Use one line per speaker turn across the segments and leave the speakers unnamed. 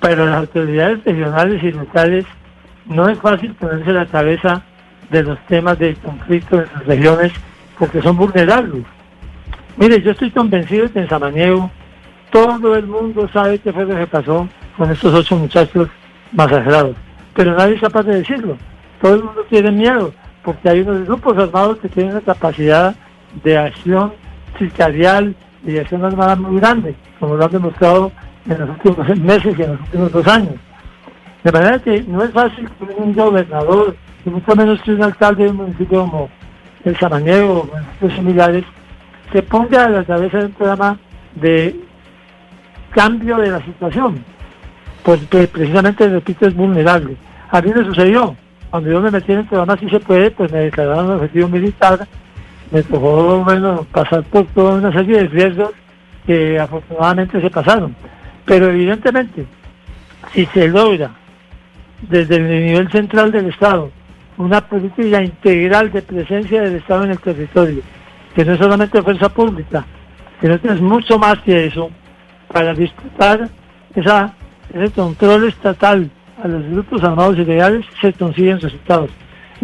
Para las autoridades regionales y locales no es fácil ponerse la cabeza de los temas de conflicto en las regiones porque son vulnerables. Mire, yo estoy convencido de que en Samaniego todo el mundo sabe qué fue lo que pasó con estos ocho muchachos masacrados, pero nadie es capaz de decirlo. Todo el mundo tiene miedo porque hay unos grupos armados que tienen una capacidad de acción sicarial y de acción armada muy grande, como lo han demostrado en los últimos meses y en los últimos dos años. De manera que no es fácil que un gobernador, y mucho menos que un alcalde de un municipio como el Samaniego o municipios similares, se ponga a la cabeza de un programa de cambio de la situación. Pues, pues precisamente, repito, es vulnerable. A mí me sucedió. Cuando yo me metí en el programa si se puede, pues me declararon un objetivo militar. Me tocó bueno, pasar por toda una serie de riesgos que afortunadamente se pasaron. Pero evidentemente, si se logra desde el nivel central del Estado una política integral de presencia del Estado en el territorio, que no es solamente fuerza pública, sino que es mucho más que eso, para disputar ese control estatal a los grupos armados ilegales, se consiguen resultados.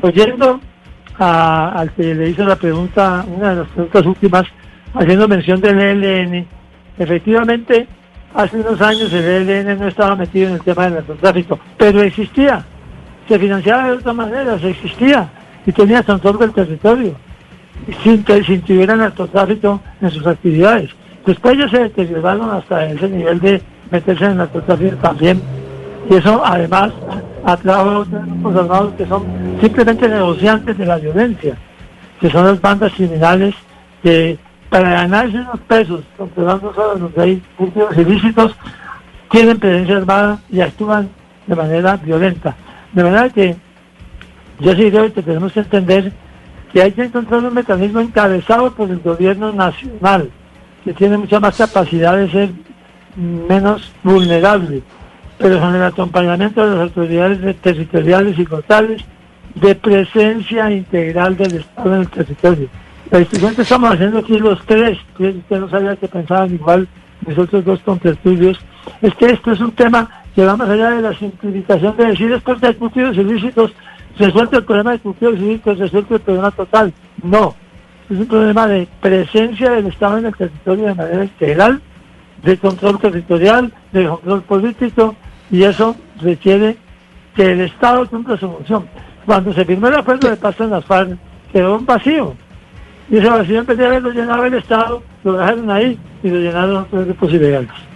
Oyendo al que le hizo la pregunta, una de las preguntas últimas, haciendo mención del ELN, efectivamente, hace unos años el ELN no estaba metido en el tema del narcotráfico, pero existía, se financiaba de otra manera, se existía y tenía control del territorio sin que sin tuviera narcotráfico en sus actividades. Después ya se deterioraron hasta ese nivel de meterse en el narcotráfico también. Y eso además atrajo a otros grupos armados que son simplemente negociantes de la violencia, que son las bandas criminales que para ganarse unos pesos, controlando solo los hay puntos ilícitos, tienen presencia armada y actúan de manera violenta. De manera que yo sí creo que tenemos que entender que hay que encontrar un mecanismo encabezado por el gobierno nacional, que tiene mucha más capacidad de ser menos vulnerable, pero con el acompañamiento de las autoridades territoriales y locales de presencia integral del Estado en el territorio. Que estamos haciendo aquí los tres, que no sabía que pensaban igual nosotros dos contertulios, es que esto es un tema que va más allá de la simplificación de decir estos discutidos ilícitos resuelto el problema de cultivo civil, pues resuelto el problema total. No, es un problema de presencia del Estado en el territorio de manera integral, de control territorial, de control político, y eso requiere que el Estado cumpla su función. Cuando se firmó el acuerdo de paz en las FARC, quedó un vacío. Y en vez de haberlo llenado el Estado, lo dejaron ahí y lo llenaron grupos ilegales.